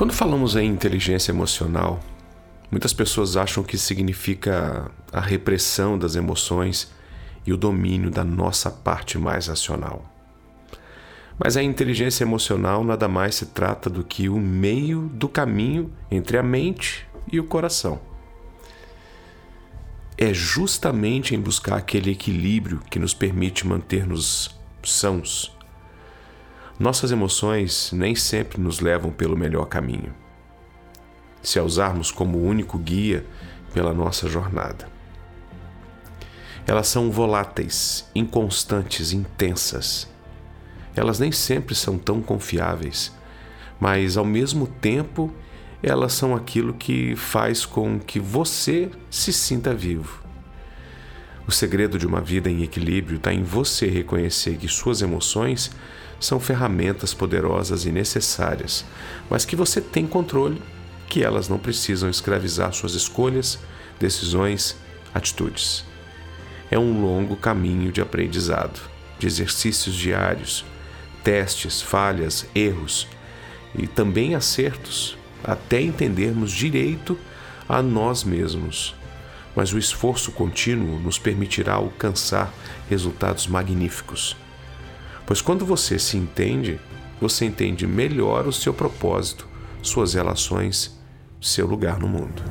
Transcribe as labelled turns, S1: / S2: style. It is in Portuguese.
S1: Quando falamos em inteligência emocional, muitas pessoas acham que significa a repressão das emoções e o domínio da nossa parte mais racional. Mas a inteligência emocional nada mais se trata do que o meio do caminho entre a mente e o coração. É justamente em buscar aquele equilíbrio que nos permite manter-nos sãos nossas emoções nem sempre nos levam pelo melhor caminho, se a usarmos como único guia pela nossa jornada. Elas são voláteis, inconstantes, intensas. Elas nem sempre são tão confiáveis, mas ao mesmo tempo elas são aquilo que faz com que você se sinta vivo. O segredo de uma vida em equilíbrio está em você reconhecer que suas emoções são ferramentas poderosas e necessárias, mas que você tem controle, que elas não precisam escravizar suas escolhas, decisões, atitudes. É um longo caminho de aprendizado, de exercícios diários, testes, falhas, erros e também acertos, até entendermos direito a nós mesmos. Mas o esforço contínuo nos permitirá alcançar resultados magníficos Pois quando você se entende, você entende melhor o seu propósito, suas relações, seu lugar no mundo.